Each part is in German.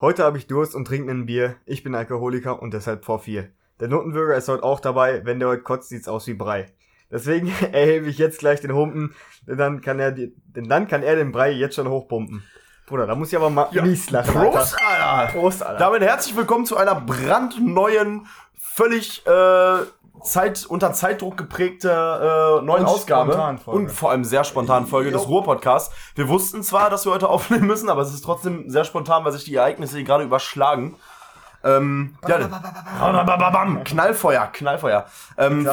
Heute habe ich Durst und trinke ein Bier. Ich bin Alkoholiker und deshalb vor vier. Der Notenbürger ist heute auch dabei. Wenn der heute kotzt, sieht's aus wie Brei. Deswegen erhebe ich jetzt gleich den Humpen, denn dann kann er, die, denn dann kann er den Brei jetzt schon hochpumpen. Bruder, da muss ich aber mal Ja. mies lachen. Prost, Alter! Prost, Alter. Damit herzlich willkommen zu einer brandneuen, völlig äh, Zeit, unter Zeitdruck geprägte äh, neuen Und Ausgabe. Und vor allem sehr spontanen Folge des. Ruhr-Podcasts. Wir wussten zwar, dass wir heute aufnehmen müssen, aber es ist trotzdem sehr spontan, weil sich die Ereignisse hier gerade überschlagen. Ähm, ja, Knallfeuer, Knallfeuer. Ähm,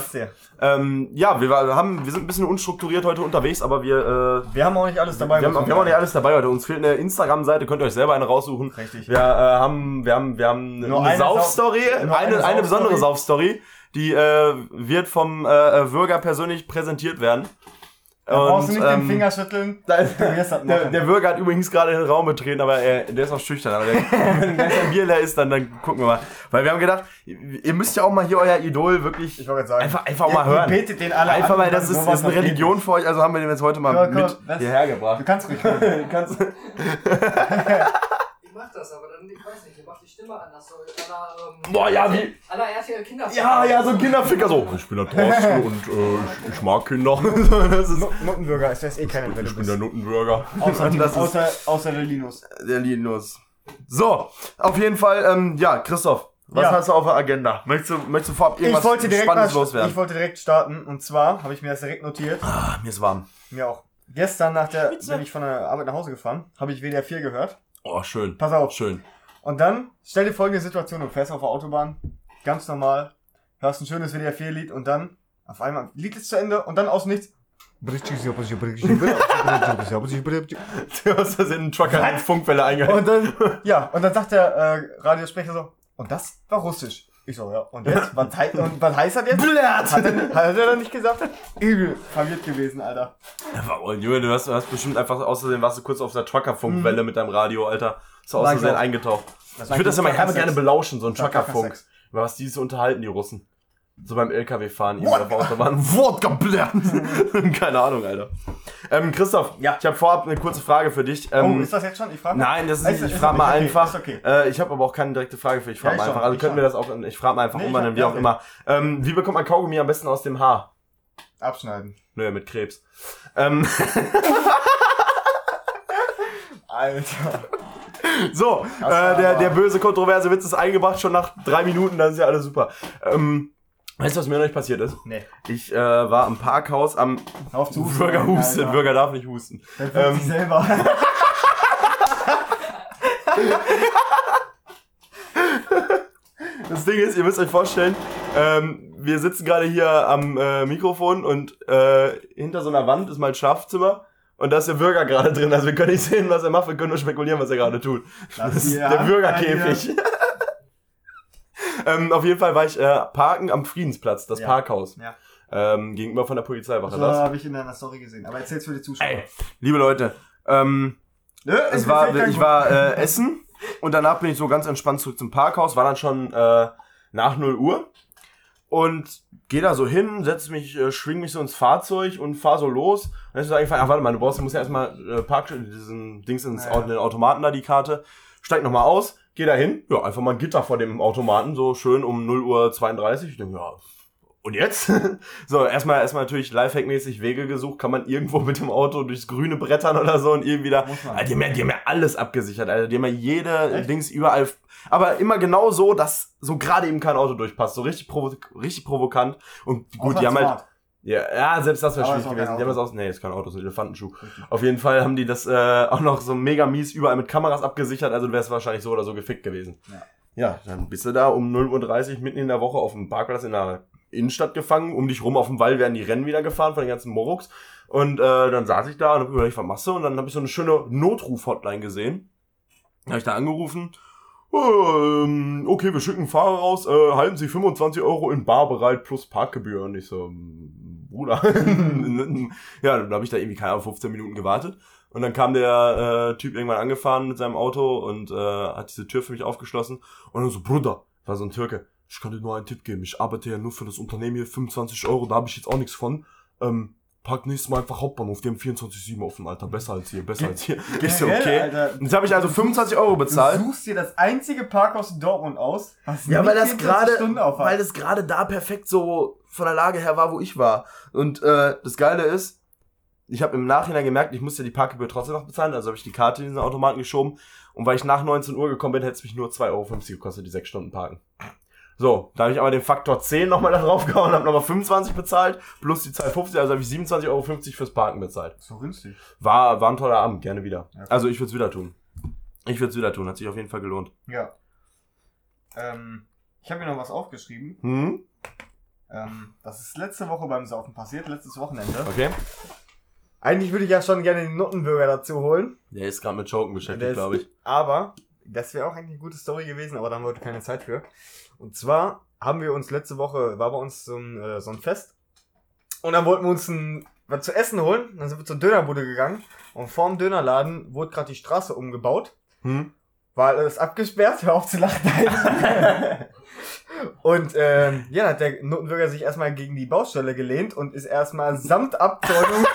ähm, ja, wir, haben, wir sind ein bisschen unstrukturiert heute unterwegs, aber wir, äh, Wir haben auch nicht alles dabei. wir haben, wir haben auch nicht alles dabei heute. Uns fehlt eine Instagram-Seite, könnt ihr euch selber eine raussuchen. Richtig. Wir, äh, haben, wir haben, wir haben Nur eine, eine Saufstory, eine, eine eine, besondere Saufstory. Die äh, wird vom äh, Bürger persönlich präsentiert werden. Da brauchst du Und, nicht den ähm, Finger schütteln. da- Du Der, der Bürger hat übrigens gerade den Raum betreten, aber er, der ist auch schüchtern. Aber der, wenn sein Bier leer ist, dann, dann gucken wir mal. Weil wir haben gedacht, ihr müsst ja auch mal hier euer Idol wirklich Ich sagen. einfach, einfach Ihr- mal hören. betet den alle Einfach an mal, und das ist, ist eine noch Religion für euch, also haben wir den jetzt heute mal Komm, komm, mit hierher Du gebracht. kannst ruhig reden. Kannst, Ich mach das, aber dann, ich weiß nicht, ihr macht die Stimme anders. So, aller, ähm, Boah, ja, wie- Aller RTL Kinder. ja, ja, so ein Kinderficker so. Ich bin der Thorsten und äh, ich, ich mag Kinder. das ist, Notenbürger, ich weiß eh keiner, wer du ich bin der. Nuttenbürger. Außer, das ist außer, außer der Linus. der Linus. So, auf jeden Fall, ähm, ja, Christoph, was Ja. hast du auf der Agenda? Möchtest du, möchtest du vorab Ich irgendwas wollte, direkt mal, Spannendes loswerden? ich wollte direkt starten und zwar habe ich mir das direkt notiert. ah, mir ist warm. Mir auch. Gestern nach der, bin ich von der Arbeit nach Hause gefahren, habe ich WDR 4 gehört. Oh, schön. Pass auf. Schön. Und dann stell dir folgende Situation, du fährst auf der Autobahn, ganz normal, hörst ein schönes WDR 4 Lied und dann auf einmal Lied ist zu Ende und dann aus nichts. Du hast das in den Trucker in Funkwelle eingehalten. Und dann, ja, und dann sagt der äh, Radiosprecher so, und das war russisch. Ich so, ja, und jetzt? Was, hei und was heißt das jetzt? Blöd! Hat er, hat er dann nicht gesagt? Übel verwirrt gewesen, Alter. Oh, Junge, du hast, du hast bestimmt einfach außerdem warst du kurz auf der Trucker-Funkwelle mit deinem Radio, Alter. Außerdem auch. eingetaucht. Ich würde das ja mal gerne, belauschen, so ein. Trucker-Funk. Über was die so unterhalten, die Russen. So beim LKW-Fahren, irgendwie auf Autobahn. Wodka blären. Keine Ahnung, Alter. Ähm, Christoph, Ja. ich habe vorab eine kurze Frage für dich. Oh, Ähm, ist das jetzt schon? Ich frage Nein, das ist nicht, ich frage mal okay, einfach. okay. Äh, ich habe aber auch keine direkte Frage für dich. Ich frage Ja, mal einfach. Also ich könnten wir das auch, ich frage mal einfach Nee, umwandeln, wie auch okay. immer. Ähm, wie bekommt man Kaugummi am besten aus dem Haar? Abschneiden. Nö, mit Krebs. Ähm, Alter. so, äh, der, der böse kontroverse Witz ist eingebracht, schon nach drei Minuten, dann ist ja alles super. Ähm, weißt du, was mir noch nicht passiert ist? Nee. Ich äh, war am Parkhaus am auf zu husten, Bürger hustet, Alter. Bürger darf nicht husten. Der ähm, sich selber. Das Ding ist, ihr müsst euch vorstellen, ähm, wir sitzen gerade hier am äh, Mikrofon und äh, hinter so einer Wand ist mein Schlafzimmer und da ist der Bürger gerade drin. Also wir können nicht sehen, was er macht, wir können nur spekulieren, was er gerade tut. Lass Das ist der Bürgerkäfig. Ähm, auf jeden Fall war ich äh, parken am Friedensplatz, das Ja. Parkhaus. Ja. Ähm, gegenüber von der Polizeiwache. Das. habe ich in deiner Story gesehen. Aber erzähl's für die Zuschauer. Ey, liebe Leute, ähm, Nö, es war, ich war äh, essen und danach bin ich so ganz entspannt zurück zum Parkhaus, war dann schon äh, nach 0 Uhr und gehe da so hin, setze mich, äh, schwing mich so ins Fahrzeug und fahr so los. Und dann ist mir eingefallen, ach warte mal, du brauchst, du musst ja erstmal äh, Park, diesen Dings ins Ja, ja. den Automaten da, die Karte, steig nochmal aus, geh da hin, ja, einfach mal ein Gitter vor dem Automaten, so schön um 0 Uhr 32. Ich denke, ja, und jetzt? so, erstmal, erstmal natürlich Lifehack-mäßig Wege gesucht, kann man irgendwo mit dem Auto durchs Grüne brettern oder so und irgendwie da. Alter, die haben ja, die haben ja alles abgesichert, Alter. Die haben ja jede Echt? Dings überall. Aber immer genau so, dass so gerade eben kein Auto durchpasst. So richtig, provo richtig provokant. Und gut, die haben halt. Ja, ja, selbst das wäre schwierig gewesen. Die haben das aus. Nee, ist kein Auto, ist ein Elefantenschuh. Auf jeden Fall haben die das äh, auch noch so mega mies überall mit Kameras abgesichert. Also du wärst wahrscheinlich so oder so gefickt gewesen. Ja. Ja, dann bist du da um 0.30 Uhr mitten in der Woche auf dem Parkplatz in der Innenstadt gefangen. Um dich rum auf dem Wall werden die Rennen wieder gefahren von den ganzen Moroks. Und äh, dann saß ich da und hab überlegt, was machst du? Und dann habe ich so eine schöne Notruf-Hotline gesehen. Da habe ich da angerufen. Ähm, okay, wir schicken einen Fahrer raus. Äh, halten Sie 25 Euro in Bar bereit plus Parkgebühr. Und ich so, ähm, Bruder. ja, dann habe ich da irgendwie, keine Ahnung, 15 Minuten gewartet. Und dann kam der äh, Typ irgendwann angefahren mit seinem Auto und äh, hat diese Tür für mich aufgeschlossen. Und dann so, Bruder, war so ein Türke. Ich kann dir nur einen Tipp geben. Ich arbeite ja nur für das Unternehmen hier, 25 Euro, da habe ich jetzt auch nichts von. Ähm, park nächstes Mal einfach Hauptbahnhof, die haben 24-7 offen, Alter, besser als hier, besser als hier. So, Generell, okay. Alter, jetzt habe ich also 25 Euro bezahlt. Du suchst dir das einzige Parkhaus in Dortmund aus, was Ja, weil das 24 gerade, weil das gerade da perfekt so von der Lage her war, wo ich war. Und äh, das Geile ist, ich habe im Nachhinein gemerkt, ich musste die Parkgebühr trotzdem noch bezahlen, also habe ich die Karte in diesen Automaten geschoben. Und weil ich nach 19 Uhr gekommen bin, hätte es mich nur 2,50 Euro gekostet, die 6 Stunden parken. So, da habe ich aber den Faktor 10 nochmal da drauf gehauen, habe nochmal 25 bezahlt, plus die 2,50, also habe ich 27,50 Euro fürs Parken bezahlt. so günstig. War, war ein toller Abend, gerne wieder. Ja. Also ich würde es wieder tun. Ich würde es wieder tun, hat sich auf jeden Fall gelohnt. Ja. Ähm, ich habe mir noch was aufgeschrieben. Hm? Ähm, das ist letzte Woche beim Saufen passiert, letztes Wochenende. Okay. Eigentlich würde ich ja schon gerne den Nuttenbürger dazu holen. Der ist gerade mit Choken beschäftigt, glaube ich. Aber, das wäre auch eigentlich eine gute Story gewesen, aber da haben wir heute keine Zeit für. Und zwar haben wir uns letzte Woche, war bei uns so ein, äh, so ein Fest. Und dann wollten wir uns ein, was zu essen holen. Dann sind wir zur Dönerbude gegangen. Und vorm Dönerladen wurde gerade die Straße umgebaut. Hm? War alles abgesperrt, hör auf zu lachen. Und ähm, ja, dann hat der Notenbürger sich erstmal gegen die Baustelle gelehnt und ist erstmal samt Abzäunung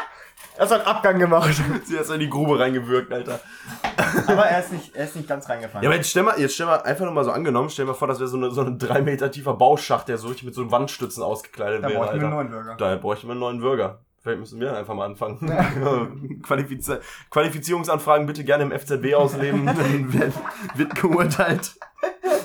erstmal einen Abgang gemacht. Sie hat in die Grube reingewirkt, Alter. Aber er ist nicht, er ist nicht ganz reingefallen. Ja, aber jetzt stell mal, jetzt stell mal einfach nur mal so angenommen, stell mal vor, das wäre so, eine, so ein drei Meter tiefer Bauschacht, der so richtig mit so Wandstützen ausgekleidet da wäre, braucht man einen Alter. neuen Bürger. Daher bräuchte man einen neuen Bürger. Vielleicht müssen wir einfach mal anfangen. Qualifiz Qualifizierungsanfragen bitte gerne im FZB ausleben, dann wird, geurteilt,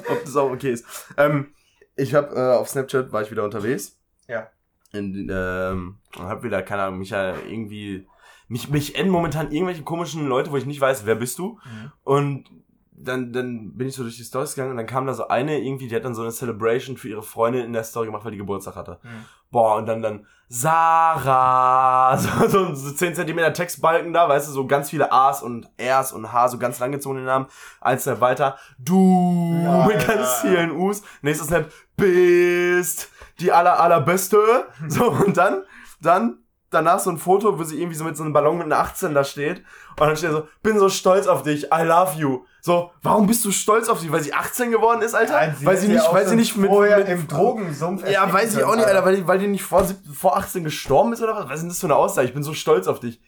ob das auch okay ist. Ähm, ich habe äh, auf Snapchat war ich wieder unterwegs. Ja. In, ähm, und hab wieder, keine Ahnung, mich ja irgendwie, mich, mich enden momentan irgendwelche komischen Leute, wo ich nicht weiß, wer bist du? Mhm. Und dann, dann bin ich so durch die Stories gegangen und dann kam da so eine irgendwie, die hat dann so eine Celebration für ihre Freundin in der Story gemacht, weil die Geburtstag hatte. Mhm. Boah, und dann, dann, Sarah, so, so, so 10 Zentimeter Textbalken da, weißt du, so ganz viele A's und R's und H, so ganz langgezogene Namen. Eins Snap weiter, du, Ja, mit ja. ganz vielen U's. Nächstes Snap, bist die aller, allerbeste. So, und dann, dann, danach so ein Foto, wo sie irgendwie so mit so einem Ballon mit einer 18 da steht. Und dann steht so, bin so stolz auf dich, I love you. So, warum bist du stolz auf sie? Weil sie 18 geworden ist, Alter? Nein, weil sie hätte ja nicht, weil sie nicht mit, mit im Drogensumpf ja, weiß ich auch nicht, Alter, weil die, weil die nicht vor, vor 18 gestorben ist oder was? Was ist denn das für eine Aussage? Ich bin so stolz auf dich.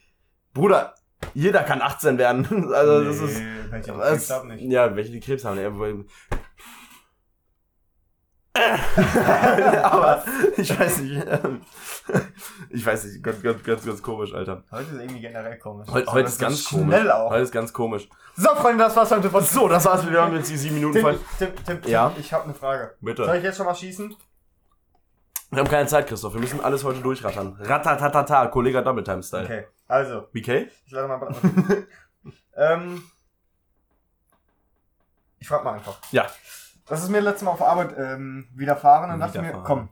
Bruder, jeder kann 18 werden. Also, das ist. Nee, welche Was, Krebs haben nicht. ja, welche die Krebs haben. Aber ich weiß nicht. ähm, Ich weiß nicht, ganz, ganz, ganz, ganz komisch, Alter. Heute ist irgendwie generell komisch. Heute, So, heute ist ganz schnell komisch. auch. Heute ist ganz komisch. So, Freunde, das war's heute von So, das war's. Wir haben jetzt die sieben Minuten voll. Tim, Tim, Tim, Ja? ich habe eine Frage. Soll Bitte. ich jetzt schon mal schießen? Wir haben keine Zeit, Christoph. Wir müssen alles heute durchrattern. Ratatatata, Kollege Double Time Style. Okay, also, BK? ich lade mal. ähm, ich frag mal einfach. Ja. Das ist mir letztes Mal auf Arbeit ähm, widerfahren und dachte mir, komm,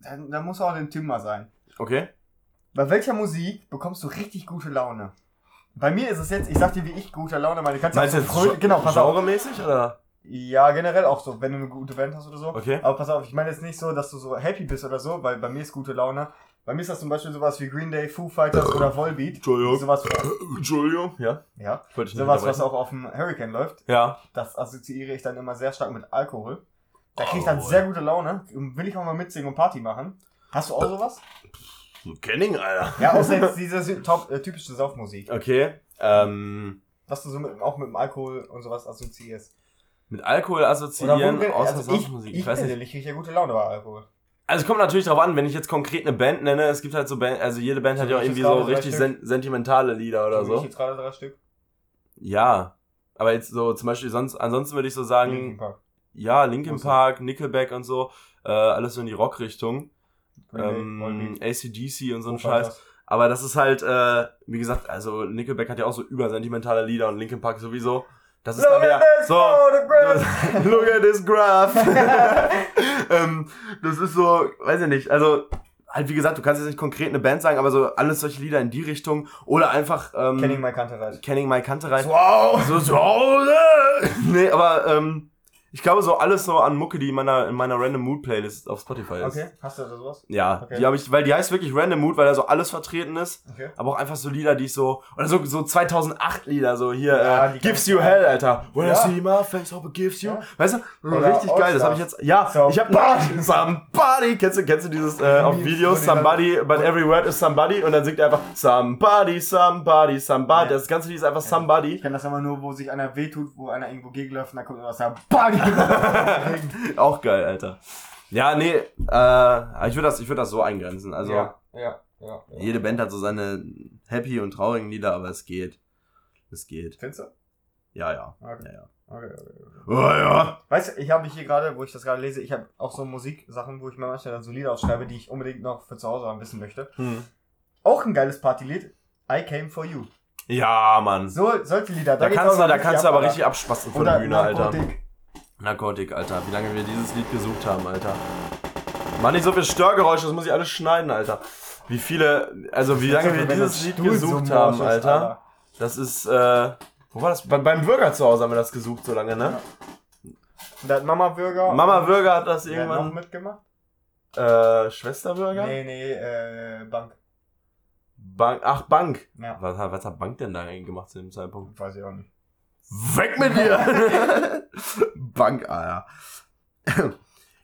da, da muss auch den Tim mal sein. Okay. Bei welcher Musik bekommst du richtig gute Laune? Bei mir ist es jetzt, ich sag dir, wie ich gute Laune meine. Kannst Meinst du jetzt fröh- genau, pass auf. genremäßig oder? Ja, generell auch so, wenn du eine gute Band hast oder so. Okay. Aber pass auf, ich meine jetzt nicht so, dass du so happy bist oder so, weil bei mir ist gute Laune. Bei mir ist das zum Beispiel sowas wie Green Day, Foo Fighters oder Volbeat. Entschuldigung. Sowas, Entschuldigung. Ja. ja, Wollte ich nicht sowas, was auch auf dem Hurricane läuft. Ja. Das assoziiere ich dann immer sehr stark mit Alkohol. Da krieg ich dann sehr gute Laune. Will ich auch mal mitsingen und Party machen. Hast du auch sowas? Kenning, Alter. Ja, außer jetzt diese top, äh, typische Saufmusik. Okay. Ähm, Was du so mit, auch mit dem Alkohol und sowas assoziierst. mit Alkohol assoziieren, außer also ich, Musik. ich, Ich weiß nicht. persönlich kriege ja gute Laune bei Alkohol. Also es kommt natürlich darauf an, wenn ich jetzt konkret eine Band nenne, es gibt halt so Band, also jede Band So hat ja auch irgendwie so richtig sen sentimentale Lieder oder So ich jetzt gerade drei Stück. Ja. Aber jetzt so zum Beispiel sonst, ansonsten würde ich so sagen, Linkin Park. ja, Linkin Muss Park, Nickelback und so, äh, alles so in die Rockrichtung. Ähm, ACDC und so ein Scheiß. Aber das ist halt, äh, wie gesagt, also Nickelback hat ja auch so übersentimentale Lieder und Linkin Park sowieso. Das ist dann Look wieder at this so. photograph. Look at this graph. ähm, das ist so, weiß ich nicht, also halt wie gesagt, du kannst jetzt nicht konkret eine Band sagen, aber so alles solche Lieder in die Richtung oder einfach ähm, Kenning My Kantereit. Kenning My Kantereit. Wow! So, so, nee, aber ähm, Ich glaube so alles so an Mucke, die in meiner, in meiner Random Mood Playlist auf Spotify ist. Okay, hast du da sowas? Ja, Okay. die habe ich, weil die heißt wirklich Random Mood, weil da so alles vertreten ist. Okay. Aber auch einfach so Lieder, die ich so, oder so, so 2008 Lieder, so hier, Ja, äh, Gives You Hell, Alter. When I Ja. see my face, hope it gives you. Ja. Weißt du? Oder Richtig geil, das habe ich jetzt, ja, So- ich habe Somebody, kennst du, kennst du dieses, äh, auf Videos, Somebody, but every word is somebody und dann singt er einfach Somebody, Somebody, Somebody. Das ganze Lied ist einfach Somebody. Ich kenne das immer nur, wo sich einer wehtut, wo einer irgendwo gegenläuft und dann kommt immer was, Body! Auch geil, Alter. Ja, nee, äh, ich würde das, ich würde das so eingrenzen. Also, ja, ja, ja. jede Band hat so seine happy und traurigen Lieder, aber es geht. Es geht. Findest du? Ja, ja. Okay. Ja, ja. Okay, okay, okay. Oh, ja. Weißt du, ich habe hier gerade, wo ich das gerade lese, ich habe auch so Musiksachen, wo ich mir manchmal dann so Lieder aufschreibe, die ich unbedingt noch für zu Hause haben wissen möchte. Hm. Auch ein geiles Partylied. I Came For You. Ja, Mann. So, solche Lieder. Da geht's kannst du, da kannst du ab, aber Alter. richtig abspasten von der Bühne, Alter. Narkotik. Narkotik, Alter. Wie lange wir dieses Lied gesucht haben, Alter. Mach nicht so viel Störgeräusche, das muss ich alles schneiden, Alter. Wie viele, also wie lange wir dieses Lied gesucht haben, Alter. Das ist, äh, wo war das? Bei, beim Bürger zu Hause haben wir das gesucht so lange, ne? Da hat Mama Bürger. Mama Bürger hat das Wer hat noch irgendwann, mitgemacht? äh, Schwester Bürger? Nee, nee, äh, Bank. Bank, ach, Bank. Ja. Was, was hat Bank denn da eigentlich gemacht zu dem Zeitpunkt? Weiß ich auch nicht. Weg mit dir! Bank, Alter.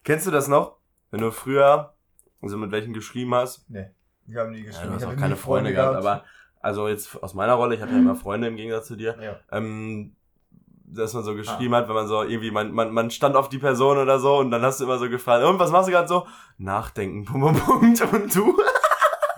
Kennst du das noch? Wenn du früher, also mit welchen geschrieben hast? Nee. Wir haben nie Ja, geschrieben. du hast Ich auch hab keine nie Freunde gehabt, aber also jetzt aus meiner Rolle, ich hatte ja immer Freunde im Gegensatz zu dir, Ja. ähm, dass man so geschrieben hat, wenn man so irgendwie, man, man, man stand auf die Person oder so und dann hast du immer so gefragt, und was machst du gerade so? Nachdenken, Punkt, Punkt, Punkt. und du?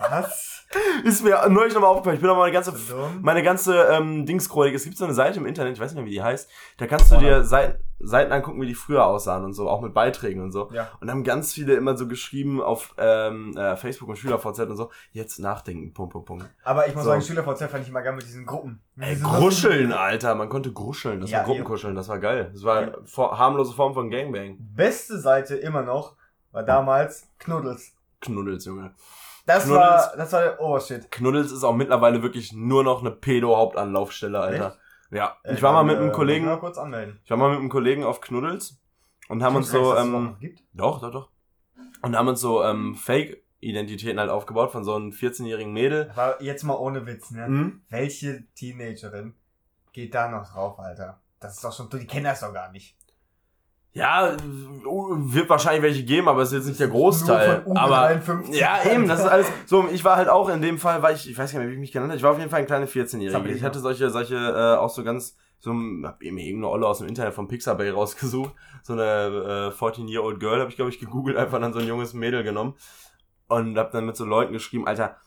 Was? Ist mir neulich nochmal aufgefallen, ich bin noch mal eine ganze So meine ganze ähm, Dingschronik, es gibt so eine Seite im Internet, ich weiß nicht mehr, wie die heißt, da kannst du dir Seiten, Seiten angucken, wie die früher aussahen und so, auch mit Beiträgen und so. Ja. Und haben ganz viele immer so geschrieben auf ähm, äh, Facebook und SchülerVZ und so, jetzt nachdenken, Punkt, Punkt, Punkt. Aber ich muss So. sagen, SchülerVZ fand ich immer geil mit diesen Gruppen. Ey, diesen gruscheln, Alter, man konnte gruscheln, das Ja, war Gruppenkuscheln, das war geil. Das war eine vor, harmlose Form von Gangbang. Beste Seite immer noch war damals Knuddels. Knuddels, Junge. Das Knuddels. war, das war der Obershit. Knuddels ist auch mittlerweile wirklich nur noch eine Pedo-Hauptanlaufstelle, Alter. Ja, ich Äh, war mal mit einem äh, Kollegen, ich Mal kurz anmelden. ich war mal mit einem Kollegen auf Knuddels und haben uns Ich so, ähm. Doch, doch, doch. Und haben uns so ähm, Fake-Identitäten halt aufgebaut von so einem 14-jährigen Mädel. Aber jetzt mal ohne Witz, ne? Mhm. Welche Teenagerin geht da noch drauf, Alter? Das ist doch schon, die kennen das doch gar nicht. Ja, wird wahrscheinlich welche geben, aber es ist jetzt nicht der Großteil. Aber U53. ja, eben, das ist alles. So, ich war halt auch in dem Fall, weil ich, ich weiß gar nicht wie ich mich genannt habe. Ich war auf jeden Fall ein kleiner 14-Jähriger. Sabrina. Ich hatte solche, solche, äh, auch so ganz, so, hab mir irgendeine Olle aus dem Internet von Pixabay rausgesucht. So eine äh, 14-year-old Girl habe ich, glaube ich, gegoogelt, einfach dann so ein junges Mädel genommen. Und hab dann mit so Leuten geschrieben, Alter,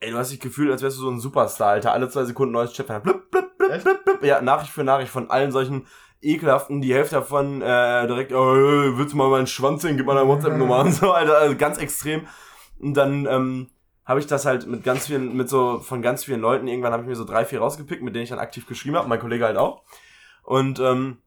ey, du hast dich gefühlt, als wärst du so ein Superstar, Alter. Alle zwei Sekunden neues Chat. Blub, blub, blub, blub, blub. Ja, Nachricht für Nachricht von allen solchen ekelhaften, die Hälfte davon äh, direkt, oh, willst du mal meinen Schwanz sehen, gib mal deine WhatsApp-Nummer und so, Alter, also ganz extrem. Und dann ähm, habe ich das halt mit ganz vielen, mit so von ganz vielen Leuten, irgendwann habe ich mir so drei, vier rausgepickt, mit denen ich dann aktiv geschrieben habe, mein Kollege halt auch. Und ähm,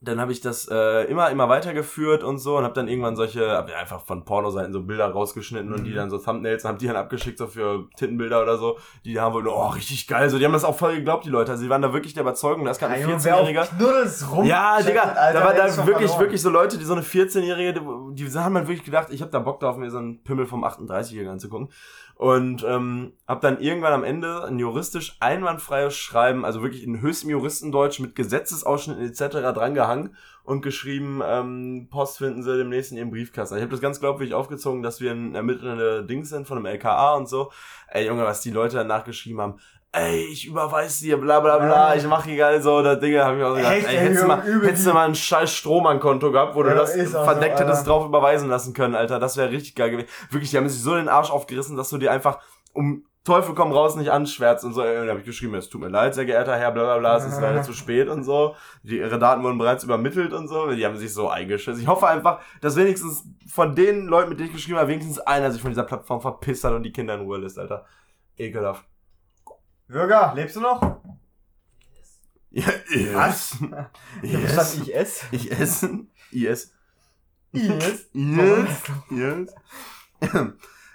dann habe ich das äh, immer, immer weitergeführt und so und habe dann irgendwann solche, hab einfach von Pornoseiten so Bilder rausgeschnitten und die Mhm. dann so Thumbnails, hab die dann abgeschickt, so für Tittenbilder oder so. Die haben wohl, oh, richtig geil. So, die haben das auch voll geglaubt, die Leute. Also die waren da wirklich der Überzeugung, da ist gerade ein Junge, wer auf 14-Jähriger. Knuddels rum. Ja, Digga, Alter, da war da wirklich, wirklich so Leute, die so eine 14-Jährige, die, die haben halt wirklich gedacht, ich habe da Bock drauf, mir so einen Pimmel vom 38-Jährigen anzugucken. Und ähm, habe dann irgendwann am Ende ein juristisch einwandfreies Schreiben, also wirklich in höchstem Juristendeutsch mit Gesetzesausschnitten etc. drangehangen und geschrieben, ähm, Post finden sie demnächst in ihrem Briefkasten. Ich habe das ganz glaubwürdig aufgezogen, dass wir ein ermittelnde Dings sind von einem LKA und so. Ey Junge, was die Leute danach geschrieben haben, ey, ich überweis dir, bla bla bla, ich mach hier geil so, das Dinge, hab ich auch so gedacht, Echt, ey, hättest du mal, hättest du mal ein scheiß Strohmann-Konto gehabt, wo du Ja, das ist auch so, verdeckt hättest drauf überweisen lassen können, Alter, das wäre richtig geil gewesen. Wirklich, die haben sich so den Arsch aufgerissen, dass du dir einfach um Teufel komm raus nicht anschwärzt und so. Und dann habe ich geschrieben, es tut mir leid, sehr geehrter Herr, bla bla bla, es ist leider zu spät und so. Die, ihre Daten wurden bereits übermittelt und so. Die haben sich so eingeschissen. Ich hoffe einfach, dass wenigstens von den Leuten, mit denen ich geschrieben habe, wenigstens einer sich von dieser Plattform verpisst hat und die Kinder in Ruhe lässt, Alter. Ekelhaft. Bürger, lebst du noch? Ja, Was? Ich hab verstanden, ich esse. Ich essen. IS. Yes. Yes. Yes.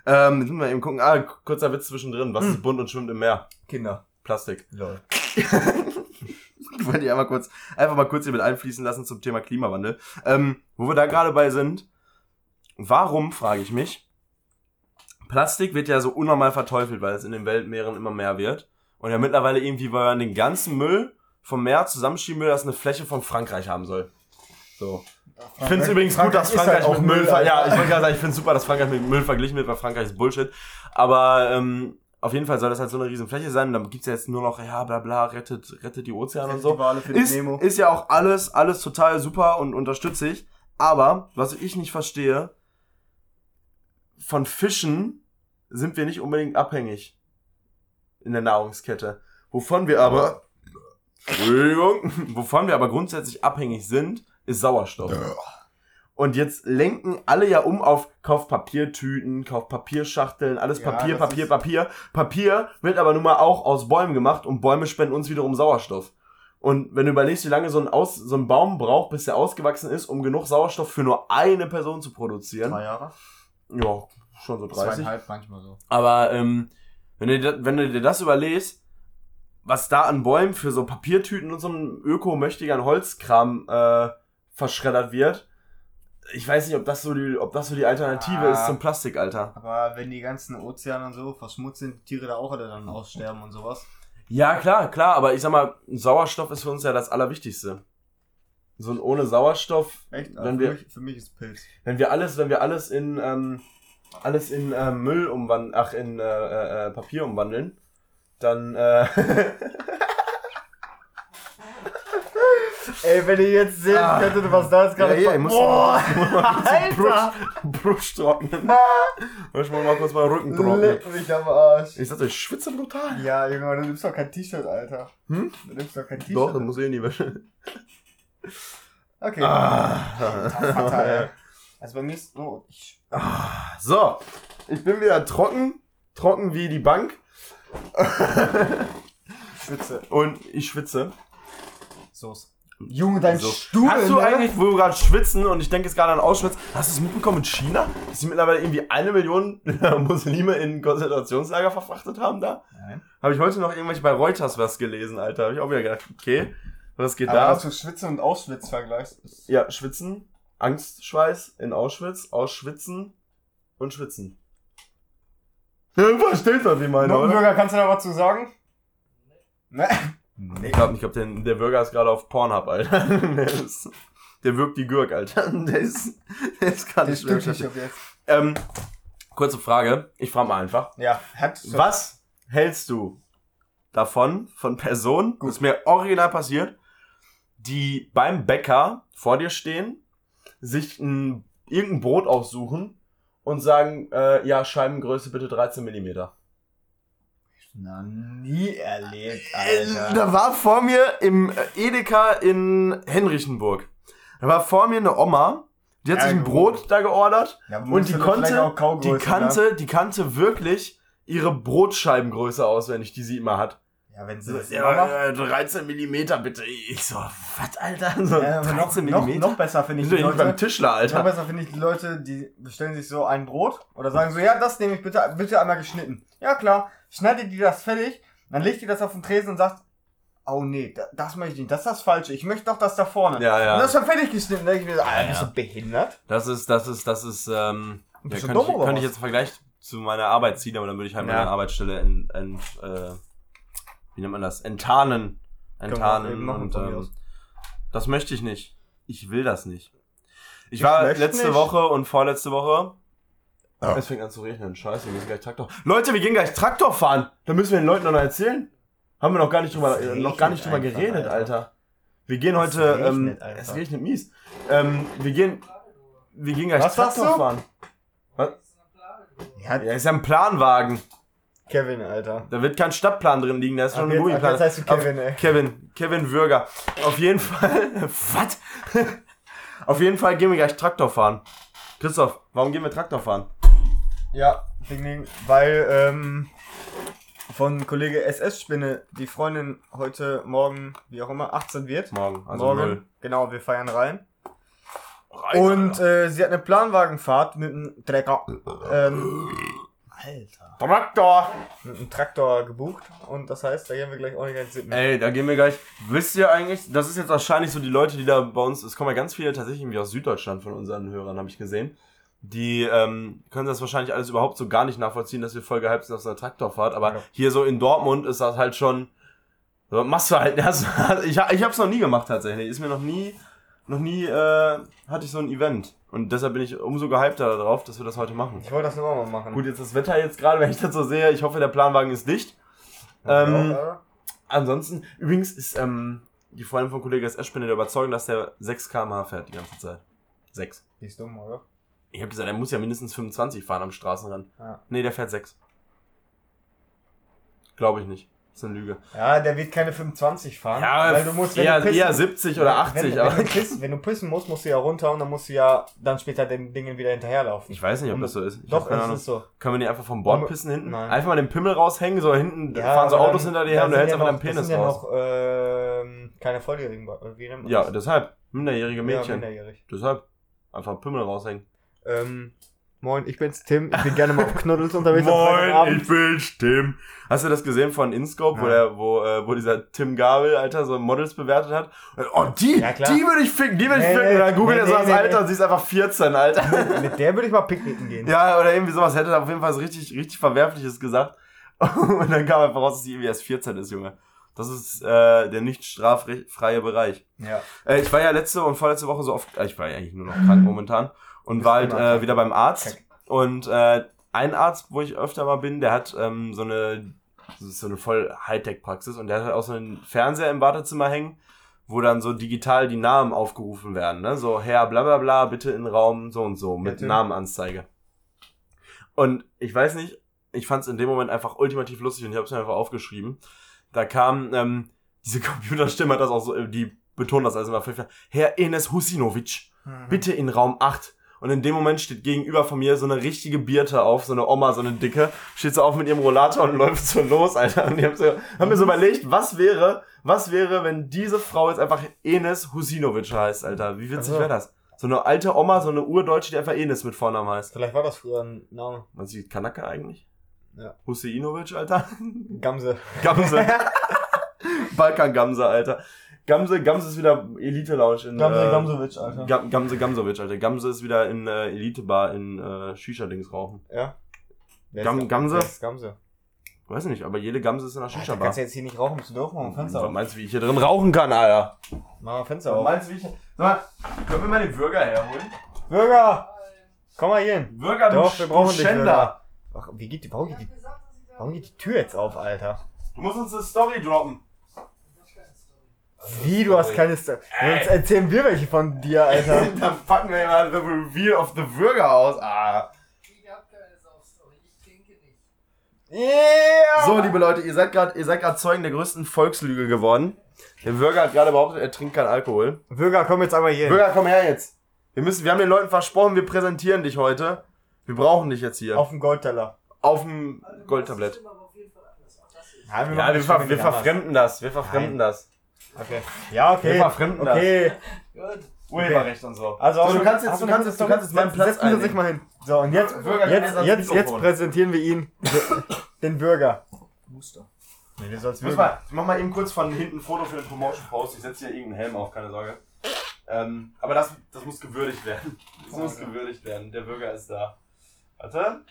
Ähm, jetzt müssen wir eben gucken. Ah, kurzer Witz zwischendrin. Was ist bunt und schwimmt im Meer? Kinder. Plastik. Lol. ich wollte die einmal kurz, einfach mal kurz hier mit einfließen lassen zum Thema Klimawandel. Ähm, wo wir da gerade bei sind, warum, frage ich mich, Plastik wird ja so unnormal verteufelt, weil es in den Weltmeeren immer mehr wird. Und ja mittlerweile irgendwie, weil man den ganzen Müll vom Meer zusammenschieben will, das eine Fläche von Frankreich haben soll. So. Ich finde es übrigens gut, dass Frankreich, halt mit Müll, ver- Alter. ja, ich wollte gerade sagen, ich finde es super, dass Frankreich mit Müll verglichen wird, weil Frankreich ist Bullshit. Aber ähm, auf jeden Fall soll das halt so eine riesen Fläche sein. Und dann gibt's ja jetzt nur noch, ja, bla bla, rettet, rettet die Ozeane und so. Ist, Nemo. ist ja auch alles, alles total super und unterstütze ich. Aber, was ich nicht verstehe, von Fischen sind wir nicht unbedingt abhängig in der Nahrungskette. Wovon wir aber, Entschuldigung, wovon wir aber grundsätzlich abhängig sind, ist Sauerstoff. Und jetzt lenken alle ja um auf Kauf Papiertüten, Kauf Papierschachteln, alles Ja, Papier, Papier, Papier. Papier wird aber nun mal auch aus Bäumen gemacht und Bäume spenden uns wiederum Sauerstoff. Und wenn du überlegst, wie lange so ein, aus, so ein Baum braucht, bis er ausgewachsen ist, um genug Sauerstoff für nur eine Person zu produzieren, Zwei Jahre? ja, schon so 30. Zweieinhalb manchmal so. Aber ähm, wenn, du dir, wenn du dir das überlegst, was da an Bäumen für so Papiertüten und so ein öko-möchtigern Holzkram äh, verschreddert wird, ich weiß nicht, ob das so die, ob das so die Alternative Ah. ist zum Plastik, Alter. Aber wenn die ganzen Ozeane und so verschmutzt sind, die Tiere da auch alle dann aussterben und sowas. Ja, klar, klar, aber ich sag mal, Sauerstoff ist für uns ja das Allerwichtigste. So ein ohne Sauerstoff, Echt? Wenn für, wir- mich, für mich ist Pilz. wenn wir alles, wenn wir alles in ähm, alles in äh, Müll umwandeln, ach in äh, äh, äh, Papier umwandeln, dann äh, Ey, wenn ihr jetzt sehen Ah. könntet, was da jetzt gerade Ja, ja, ich muss Boah, Alter! Brust trocknen. Ich muss mal kurz meinen Rücken trocknen. Leck mich am Arsch. Ich sag dir, ich schwitze brutal. Ja, Junge, du nimmst doch kein T-Shirt, Alter. Hm? Du nimmst doch kein T-Shirt. Doch, dann muss ich in die Wäsche. Okay. Ah. Ey. Also bei mir ist so, ich So, ich bin wieder trocken. Trocken wie die Bank. schwitze. Und ich schwitze. Soße. Junge, dein So. Stuhl, Hast du ne? eigentlich, wo wir gerade schwitzen und ich denke jetzt gerade an Auschwitz, hast du es mitbekommen in China? Dass sie mittlerweile irgendwie eine Million Muslime in Konzentrationslager verfrachtet haben da? Nein. Habe ich heute noch irgendwelche bei Reuters was gelesen, Alter. Habe ich auch wieder gedacht, okay, was geht Aber da? dass du Schwitzen und Auschwitz vergleichst. Ja, schwitzen, Angstschweiß in Auschwitz, ausschwitzen und schwitzen. Ja, du verstehst, was ich meine, oder? Bürger, kannst du da was zu sagen? Ne? Ich glaube, ich glaub, der, der Bürger ist gerade auf Pornhub, Alter. Der, ist, der wirkt die Gürk, Alter. Der ist, der ist gerade nicht nicht ab jetzt. Ähm, kurze Frage. Ich frage mal einfach. Ja, hat Was hältst du davon, von Personen, das ist mir original passiert, die beim Bäcker vor dir stehen, sich ein, irgendein Brot aussuchen und sagen, äh, ja, Scheibengröße bitte 13 Millimeter. Na, nie erlebt, Äh, Alter. Da war vor mir im äh, Edeka in Henrichenburg. Da war vor mir eine Oma, die hat Ja, sich ein gut. Brot da geordert Ja, und die konnte, die Kaugröße, kannte, die kannte wirklich ihre Brotscheibengröße auswendig, die sie immer hat. Ne? Ja, wenn sie das immer macht. ja, äh, 13 Millimeter bitte. Ich so, was, Alter? So, Ja, aber noch, 13 noch, Millimeter? noch besser finde ich die nicht beim Leute. Tischler, Noch Alter. besser finde ich die Leute, die bestellen sich so ein Brot oder sagen so, ja, das nehme ich bitte, bitte einmal geschnitten. Ja, klar. Schneidet die das fertig, dann legt die das auf den Tresen und sagt, oh nee, da- das möchte ich nicht, das ist das Falsche. Ich möchte doch das da vorne. Ja, ja. Und das ist schon fertig geschnitten. Denk ich mir so, Alter, bist du behindert? Das ist, das ist, das ist, ähm, ja, könnte, dumm ich, könnte ich jetzt Vergleich zu meiner Arbeit ziehen, aber dann würde ich halt Ja. meine Arbeitsstelle in, in äh, wie nennt man das? Enttarnen. Wir Enttarnen. und, ähm, das möchte ich nicht. Ich will das nicht. Ich Ich war letzte nicht. Woche und vorletzte Woche. Ja. Es fängt an zu regnen. Scheiße, wir müssen gleich Traktor. Leute, wir gehen gleich Traktor fahren. Da müssen wir den Leuten noch erzählen. Haben wir noch gar nicht drüber, Es äh, noch gar nicht drüber regnet geredet, einfach, Alter. Wir gehen Es heute, ähm, regnet einfach. es regnet mies. Ähm, wir gehen, wir gehen gleich Was sagst Traktor du? fahren. Ja, Ja, ist ja ein Planwagen. Kevin, Alter. Da wird kein Stadtplan drin liegen, da ist schon Ab ein jetzt, ab Movie-Plan. jetzt heißt du Kevin, ey. Kevin, Kevin Würger. Auf jeden Fall, was? Auf jeden Fall gehen wir gleich Traktor fahren. Christoph, warum gehen wir Traktor fahren? Ja, ding, ding, weil ähm, von Kollege SS-Spinne die Freundin heute Morgen, wie auch immer, 18 wird. Morgen, also Morgen. null. Genau, wir feiern rein. Rein, Und äh, sie hat eine Planwagenfahrt mit einem Trecker. Ähm, Alter. Traktor! Mit einem Traktor gebucht und das heißt, da gehen wir gleich auch nicht ins Sitten. Ey, da gehen wir gleich. Wisst ihr eigentlich, das ist jetzt wahrscheinlich so die Leute, die da bei uns, es kommen ja ganz viele tatsächlich irgendwie aus Süddeutschland von unseren Hörern, habe ich gesehen. Die ähm, können das wahrscheinlich alles überhaupt so gar nicht nachvollziehen, dass wir voll gehypt sind auf so einer Traktorfahrt. Aber Ja. hier so in Dortmund ist das halt schon. So, machst du halt. Das, ich ich hab's noch nie gemacht tatsächlich. Ist mir noch nie, noch nie äh, hatte ich so ein Event. Und deshalb bin ich umso gehypter darauf, dass wir das heute machen. Ich wollte das nur mal machen. Gut, jetzt das Wetter jetzt gerade, wenn ich das so sehe, ich hoffe, der Planwagen ist dicht. Ähm, Ja, Ansonsten, übrigens ist ähm, die Freundin von Kollege S. bin der Überzeugung, dass der 6 km/h fährt die ganze Zeit. 6. die ist dumm, oder? Ich habe gesagt, er muss ja mindestens 25 fahren am Straßenrand. Ja. Nee, der fährt 6. Glaube ich nicht. Das ist eine Lüge. Ja, der wird keine 25 fahren. Ja, weil du musst, wenn eher, du pissen, eher 70 oder 80, wenn, aber wenn, du pissen, wenn du pissen musst, musst du ja runter und dann musst du ja dann später den Dingen wieder hinterherlaufen. ich weiß nicht, ob das so ist. Ich Doch, es ist so. Können wir die einfach vom Bord pissen hinten? Nein. Einfach mal den Pimmel raushängen, so hinten Ja, fahren so Autos dann- hinter dir her und du hältst ja einfach noch, deinen Penis das sind ja raus. noch ähm, keine volljährigen, wie nennt man Ja, das? deshalb. Minderjährige Ja, Mädchen. minderjährig. deshalb. Einfach Pimmel raushängen. Ähm, moin, ich bin's Tim. Ich bin gerne mal auf Knuddels unterwegs. am Freitagabend. bin's Tim. Hast du das gesehen von InScope, wo, der, wo, äh, wo dieser Tim Gabel, Alter, so Models bewertet hat? Oh, die, Ja, die würde ich ficken, die würde ich Nee, ficken. nee, und dann googelt nee, er so nee, das Alter und sie ist einfach 14, Alter. Mit der würde ich mal picknicken gehen. ja, oder irgendwie sowas hätte er auf jeden Fall so richtig, richtig Verwerfliches gesagt. Und dann kam einfach raus, dass sie irgendwie erst 14 ist, Junge. Das ist äh, der nicht straffreie Bereich. Ja. Äh, ich war ja letzte und vorletzte Woche so oft, äh, ich war ja eigentlich nur noch krank momentan und war halt äh, wieder beim Arzt. Krank. Und äh, ein Arzt, wo ich öfter mal bin, der hat ähm, so eine so eine voll Hightech-Praxis und der hat halt auch so einen Fernseher im Wartezimmer hängen, wo dann so digital die Namen aufgerufen werden, ne? So Herr bla bla bla, bitte in Raum so und so mit Tim. Namenanzeige. Und ich weiß nicht, ich fand es in dem Moment einfach ultimativ lustig und ich habe es mir einfach aufgeschrieben. Da kam ähm, diese Computerstimme hat das auch so, äh, die betont das also immer. Herr Enes Husinovic, Mhm. bitte in Raum 8. Und in dem Moment steht gegenüber von mir so eine richtige Birte auf, so eine Oma, so eine dicke, steht so auf mit ihrem Rollator und läuft so los, Alter. Und die haben, so, haben mir so überlegt, was wäre, was wäre, wenn diese Frau jetzt einfach Enes Husinovic heißt, Alter. Wie witzig Ach so. wäre das? So eine alte Oma, so eine Urdeutsche, die einfach Enes mit Vornamen heißt. Vielleicht war das früher ein Name. Man sieht Kanake eigentlich? Ja. Huseinovic, Alter. Gamse. Gamse. Balkan Gamse, Alter. Gamse, Gamse ist wieder Elite Lounge in Gamse äh, Gamsovic, Alter. Gam- Gamse Gamsovic, Alter. Gamse ist wieder in äh, Elite Bar in äh, Shisha Dings rauchen. ja. Wer Gam- ist- Gamse? wer ist Gamse. Weiß nicht, aber jede Gamse ist in einer Da Shisha Bar. kannst du jetzt hier nicht rauchen, bist du doof? Mach mal Fenster auf. meinst du, wie ich hier drin rauchen kann, Alter? Mach mal Fenster auf. meinst du, wie ich. Sag mal, können wir mal den Bürger herholen? Bürger! Komm mal hier hin. Bürger, du, Doch, wir brauchen du dich, Schänder. Ach, wie geht die, warum geht die, warum geht die Tür jetzt auf, Alter? Du musst uns eine Story droppen. Wie, du hast keine Story. Jetzt erzählen wir welche von dir, Alter. Dann packen wir mal The Reveal of the Bürger aus. Ah. Ich hab keine Saufstory, ich trinke nicht. Yeah! So, liebe Leute, ihr seid gerade, ihr seid gerade Zeugen der größten Volkslüge geworden. Der Bürger hat gerade behauptet, er trinkt keinen Alkohol. Bürger, komm jetzt einmal hier. Bürger, komm her jetzt. Wir müssen, wir haben den Leuten versprochen, wir präsentieren dich heute. Wir brauchen dich jetzt hier. Auf, dem Goldteller. dem Goldtablett. Das ist aber auf jeden Fall anders. Auch das hier. Ja, wir, Ja, wir, ver wir verfremden das. Wir verfremden das. Okay. Ja, okay. Wir verfremden das. okay. Gut. Urheberrecht und so. Also, so, du schon- kannst jetzt, du kannst jetzt, du kannst jetzt meinen Platz Setzen Sie sich mal hin. So, und jetzt, jetzt, jetzt jetzt, präsentieren wir ihn, den Bürger. Muster. Nee, wir sollen mal, ich mach mal eben kurz von hinten ein Foto für den Promotion Post. Ich setze hier irgendeinen Helm auf, keine Sorge. Ähm, aber das, das muss gewürdigt werden. Das muss gewürdigt werden. Der Bürger ist da. Warte.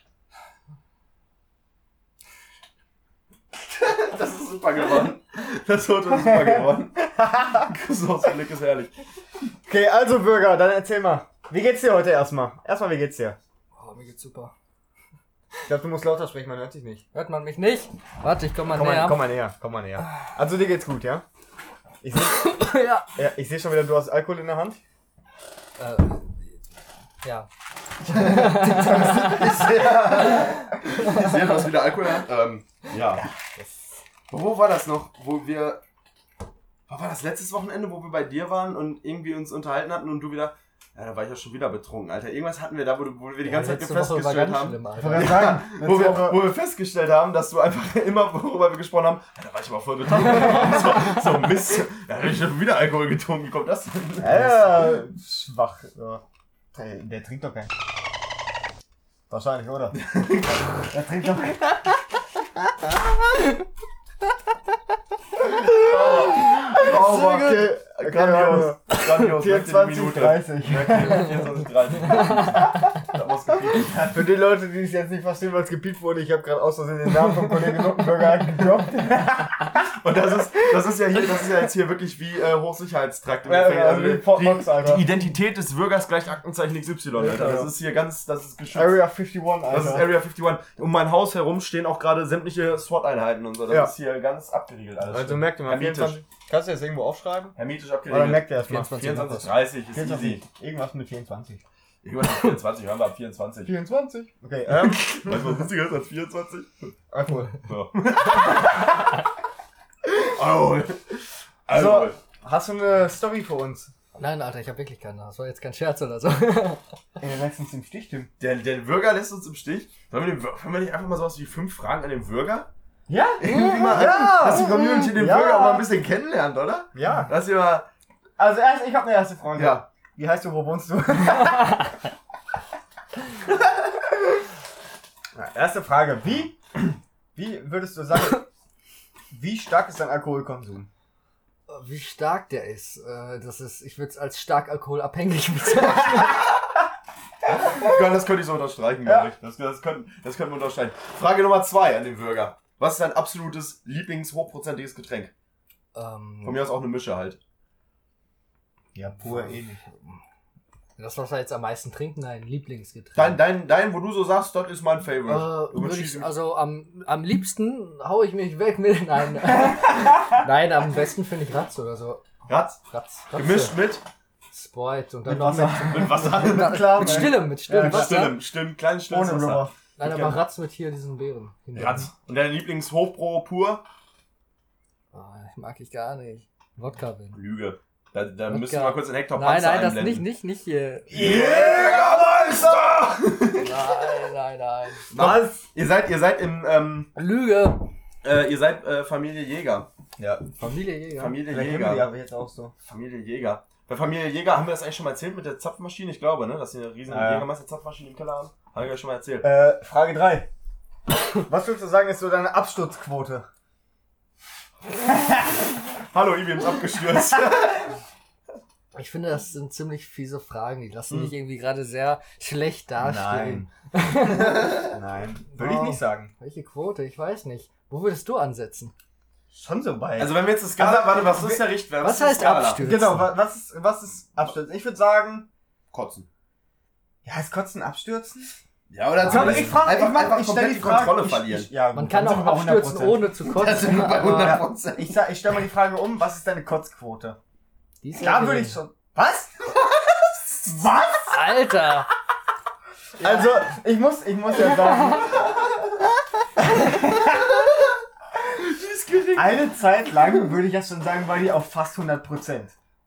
Das ist super geworden. Das Foto ist super geworden. so, das Blick ist herrlich. Okay, also Bürger, dann erzähl mal. Wie geht's dir heute erstmal? Erstmal, wie geht's dir? Oh, mir geht's super. Ich glaube, du musst lauter sprechen, man hört dich nicht. Hört man mich nicht? Warte, ich komm mal Komm näher. mal, komm mal näher, komm mal näher. Also dir geht's gut, ja? Ich sehe ja. ja, ich seh schon wieder, du hast Alkohol in der Hand. Äh, ja. Ich sehe, du hast wieder Alkohol Hand. Ähm, ja. Wo war das noch, wo wir. Wo war das letztes Wochenende, wo wir bei dir waren und irgendwie uns unterhalten hatten und du wieder. Ja, da war ich ja schon wieder betrunken, Alter. Irgendwas hatten wir da, wo, wo wir die ganze Zeit festgestellt haben. schlimm, sagen, Wo wir, wo wir festgestellt haben, dass du einfach immer, worüber wir gesprochen haben, ja, da war ich aber voll betrunken. so, so Mist. Ja, da hab ich schon wieder Alkohol getrunken. Wie kommt das denn? Ja, schwach. So. Der, der trinkt doch keinen. Wahrscheinlich, oder? er trinkt doch. Oh, Sehr gut. okay. Okay, Grandios. Grandios. 24, 30. 24, 30. Da muss gepiept. Für die Leute, die es jetzt nicht verstehen, weil es gepiept wurde, ich habe gerade aus Versehen den Namen vom Kollegen Nuttenberger gedroppt. Und das ist, das ist ja hier, das ist ja jetzt hier wirklich wie äh, Hochsicherheitstrakt im Ja, Gefängnis. also wie Fort Knox, Alter. die Identität des Bürgers gleich Aktenzeichen XY, Alter. Das ist hier ganz, das ist geschützt. Area 51, Alter. Das ist Area 51. Um mein Haus herum stehen auch gerade sämtliche SWAT-Einheiten und so. Das Ja. ist hier ganz abgeriegelt alles. also merkt ihr mal, Hermetisch. 24. Kannst du das irgendwo aufschreiben? Hermetisch Oder abgeriegelt. merkt ihr erstmal? 24. 24, 30 ist 24. easy. Irgendwas mit 24. Irgendwann ab 24, hören wir ab 24. 24? Okay, ähm. Weißt du, was lustiger ist als 24? Alkohol. So. Alkohol. Alkohol. Hast du eine Story für uns? Nein, Alter, ich habe wirklich keine. Das war jetzt kein Scherz oder so. Ey, letztens im Stich, Tim. Der, der Bürger lässt uns im Stich. Sollen wir, den, wollen wir nicht einfach mal sowas wie fünf Fragen an den Bürger? Ja? Irgendwie mal, Ja. dass die Community den Ja. Bürger auch mal ein bisschen kennenlernt, oder? Ja. Dass ihr mal, Also erst, ich habe eine erste Frage. ja. Wie heißt du, wo wohnst du? Ja, erste Frage. Wie, wie würdest du sagen, wie stark ist dein Alkoholkonsum? Wie stark der ist, äh, das ist, ich würde es als stark alkoholabhängig bezeichnen. Ja, das könnte ich so unterstreichen, Ja. glaube ich. Das, das, können, das können wir unterstreichen. Frage Nummer zwei an den Bürger. Was ist dein absolutes Lieblings-hochprozentiges Getränk? ähm, Von mir aus auch eine Mische halt. Ja, pur eh nicht. das, was wir jetzt am meisten trinken, nein, Lieblingsgetränk. Dein, dein, dein, wo du so sagst, das ist mein Favorite. Äh, würd ich, also am, am liebsten hau ich mich weg mit. Nein, nein am besten finde ich Ratz oder so. Ratz, Ratz, Ratze. gemischt mit, Sprite und dann Mit noch Wasser. mit, mit Wasser. mit, Klar, mit? Stillem, mit Stillem. Ja, Wasser. Stillem, stimmt, kleines stilles Ohne Wasser. Rubber. Nein, Okay. aber Ratz mit hier diesen Beeren. Ratz. Und dein Lieblings-Hochpro pur? Ah, mag ich gar nicht. Wodka bin. Lüge. Da, da müssen wir mal kurz den Hector Nein, Panzer nein, das nicht, einblenden. nicht, nicht hier. Jägermeister! Nein, nein, nein. Was? ihr seid, ihr seid im, ähm, Lüge. äh, ihr seid äh, Familie Jäger. Ja. Familie Jäger. Familie Vielleicht Jäger. nehmen wir die aber jetzt auch so. Familie Jäger. Bei Familie Jäger haben wir das eigentlich schon mal erzählt mit der Zapfmaschine, ich glaube, ne? Dass sie eine riesen Ja, ja. Jägermeister-Zapfmaschine im Keller haben. Haben wir ja schon mal erzählt. Äh, Frage 3. Was würdest du sagen, ist so deine Absturzquote? Hallo, Ibi ist abgestürzt. Ich finde, das sind ziemlich fiese Fragen. Die lassen Hm. mich irgendwie gerade sehr schlecht dastehen. Nein. Würde ich nicht sagen. Welche Quote? Ich weiß nicht. Wo würdest du ansetzen? Schon so bei. also wenn wir jetzt das Skala, Also, warte, was ist der Richtwert? Was heißt? Abstürzen? genau, wa- was ist, was ist Abstürzen? Ich würde sagen, Kotzen. Ja, ist Kotzen Abstürzen? Ja, oder Aber zumindest ich frage, einfach, ich, mach, einfach ich stelle komplett die die Frage, Kontrolle ich, verlieren. Ich, ja, Man kann auch abstürzen, 100%. ohne zu kotzen. Da sind wir bei aber 100%. Ich, sag- ich stelle mal die Frage um, was ist deine Kotzquote? die ist ja Da würde ich schon. Was? was? Alter! Also, ich muss, ich muss ja sagen, eine Zeit lang würde ich ja schon sagen, war die auf fast 100%.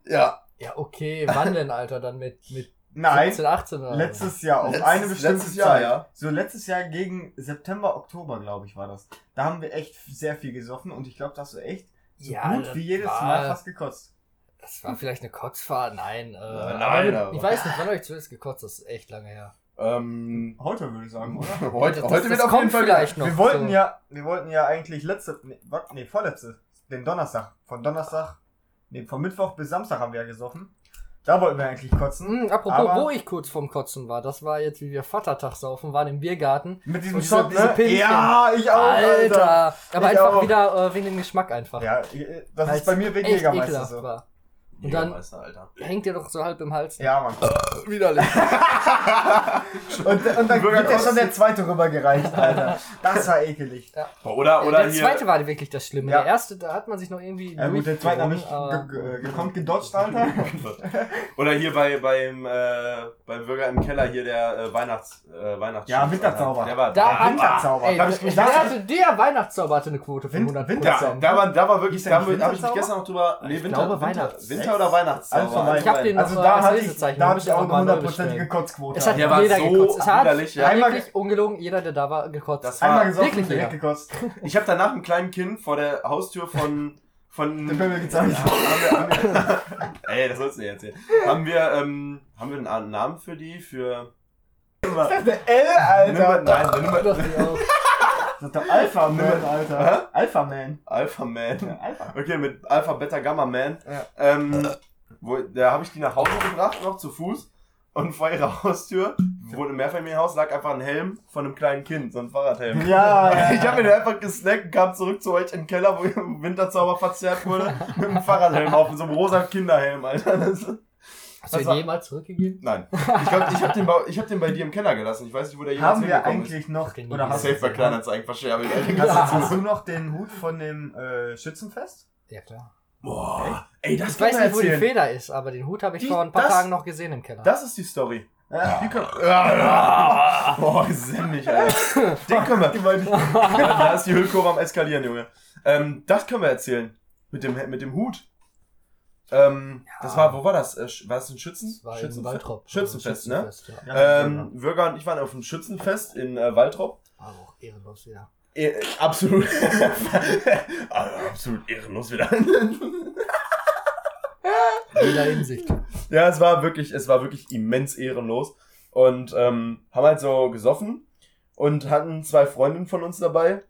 Ja. Ja, okay. Wann denn, Alter? Dann mit, mit Nein, 17, 18 oder letztes Jahr, auf Letztes- eine bestimmte letztes Jahr, Zeit. ja. So letztes Jahr gegen September, Oktober, glaube ich, war das. Da haben wir echt sehr viel gesoffen und ich glaube, da hast du echt so Ja, gut das wie jedes war- Mal fast gekotzt. Das war vielleicht eine Kotzfahrt. Nein. Äh, nein, mit, aber- ich weiß nicht, wann habe ich zuerst gekotzt? Das ist echt lange her. Ähm, Heute würde ich sagen, oder? heute, Das- heute das wird auf jeden Fall vielleicht noch. wir wollten so. ja, wir wollten ja eigentlich letzte, nee, nee, vorletzte, den Donnerstag, von Donnerstag, nee, von Mittwoch bis Samstag haben wir ja gesoffen. Da wollten wir eigentlich kotzen. Hm, apropos, wo ich kurz vorm Kotzen war, das war jetzt, wie wir Vatertag saufen, waren im Biergarten. Mit diesem diese- Shot, diese ne? Pinchen. Ja, ich auch, Alter. Alter! Aber Ich einfach auch. wieder äh, wegen dem Geschmack einfach. Ja, äh, das Weil's ist bei mir wegen Jägermeister so. war. Und dann Alter. hängt dir doch so halb im Hals. Ja, Mann. Widerlich. Und, und dann wird ja schon der zweite rübergereicht, Alter. Das war ekelig. Oder, oder der hier. zweite war wirklich das Schlimme. Ja. Der erste, da hat man sich noch irgendwie. Ja gut, der zweite habe ich ge gekonnt gedodged, Alter. Oder hier bei, beim, äh, beim Bürger im Keller hier der äh, Weihnachts, äh, Weihnachts Ja, Winterzauber. Der war Da der, hat- Winterzauber. Ey, Da ich der, der, hatte, der Weihnachtszauber hatte eine Quote von Wind- 100 Winter- Ja, da war, da war wirklich, der da habe ich mich gestern noch drüber, nee, Ich Winter, glaube, Winter, Weihnachts- Winter oder Weihnachtszauber. Ich hab den Also noch da als hatte ich, da ich auch eine hundertprozentige. Kotzquote. Es hat Der war jeder so gekotzt. Es hat widerlich, ja. Einmal wirklich ungelogen, jeder, der da war, gekotzt. Das war- Einmal gesoffen wirklich direkt gekotzt. Ich habe danach einem kleinen Kind vor der Haustür von, von, Den Pimmel gezeigt. Ja, haben wir, haben wir, ey, das sollst du nicht erzählen. Haben wir, ähm, haben wir einen Namen für die, für, Der L, Nimm mal, nein, nimm mal. Das ist doch Alpha Man, Hä? Alter. Alpha Man. Alpha Man. Ja, Alpha. Okay, mit Alpha, Beta, Gamma Man. Ja. Ähm, wo, da habe ich die nach Hause gebracht, noch zu Fuß. Und vor ihrer Haustür, wo im Mehrfamilienhaus, lag einfach ein Helm von einem kleinen Kind, so ein Fahrradhelm. Ja, ja. Ich habe den einfach gesnackt und kam zurück zu euch in den Keller, wo im Winterzauber verzerrt wurde, mit einem Fahrradhelm auf, mit so einem rosa Kinderhelm, Alter. Das, Hast du Das ihn jemals zurückgegeben? nein. Ich glaube, ich habe den, bei- ich hab den bei dir im Keller gelassen. Ich weiß nicht, wo der jemals Haben wir eigentlich noch, Den oder hast, ist. Safe bei Kleinanzeigen verscherbelt. hast, Ja. hast du noch den Hut von dem äh, Schützenfest? Ja, klar. Boah, ey, das Ich weiß nicht, wo die. Feder ist, aber den Hut habe ich Die- vor ein paar das- Tagen noch gesehen im Keller. Das ist die Story. Ja. Die können, ja, ja. Boah, semmig, Alter. Den können wir. Da ist die Hüllkurve am Eskalieren, Junge. Ähm, das können wir erzählen. Mit dem, mit dem Hut. Ähm, Das war, wo war das? Äh, War das ein Schützen? Das war in Schützenfest? Waltrop. Schützenfest, ne? Schützenfest, ja. Ja, Ähm, Würger und ich waren auf dem Schützenfest in äh, Waltrop. War aber auch ehrenlos wieder. Äh, absolut. Ah, absolut ehrenlos wieder. Jeder Hinsicht. Ja, es war wirklich, es war wirklich immens ehrenlos. Und ähm, haben halt so gesoffen und hatten zwei Freundinnen von uns dabei.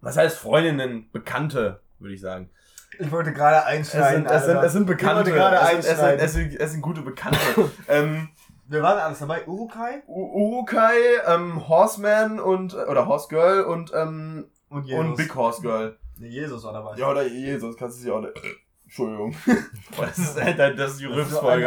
Was heißt Freundinnen? Bekannte, würde ich sagen. Ich wollte gerade Es einschneiden. sind, es sind, es sind Bekannte. Ich wollte gerade es, sind, es, sind, einschneiden. es, sind, es sind gute Bekannte. ähm, Wir waren alles dabei. Urukai U- Urukai, ähm, Horseman und, oder Horse Girl und, ähm, und und Big Horse Girl. Nee, Jesus war dabei. Ja, oder Jesus, kannst du sie auch nicht. Entschuldigung. Das ist, Alter, das ist die eine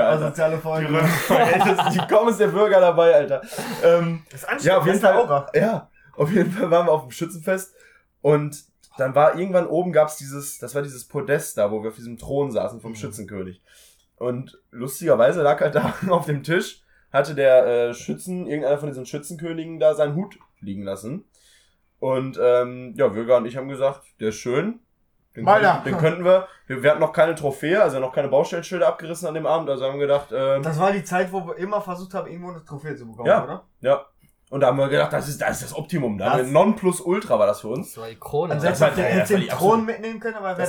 Alter. asoziale Die Folge. Das ist die ist der Bürger dabei, Alter. Ähm, Das ist ja, auf jeden Fall. Ja, auf jeden Fall waren wir auf dem Schützenfest und dann war irgendwann oben gab's dieses, das war dieses Podest da, wo wir auf diesem Thron saßen vom Mhm. Schützenkönig. Und lustigerweise lag halt da auf dem Tisch, hatte der äh, Schützen, irgendeiner von diesen Schützenkönigen da seinen Hut liegen lassen. Und ähm, ja, Würger und ich haben gesagt, der ist schön. Den, könnten, den könnten wir. wir. Wir hatten noch keine Trophäe, also noch keine Baustellenschilder abgerissen an dem Abend. Also haben wir gedacht, ähm, Das war die Zeit, wo wir immer versucht haben, irgendwo eine Trophäe zu bekommen, Ja. oder? ja. Und da haben wir gedacht, das ist das, ist das Optimum. Da Das- Non plus Ultra war das für uns. Das war die Krone. War- wenn wir ja, den die Thron mitnehmen können, aber wäre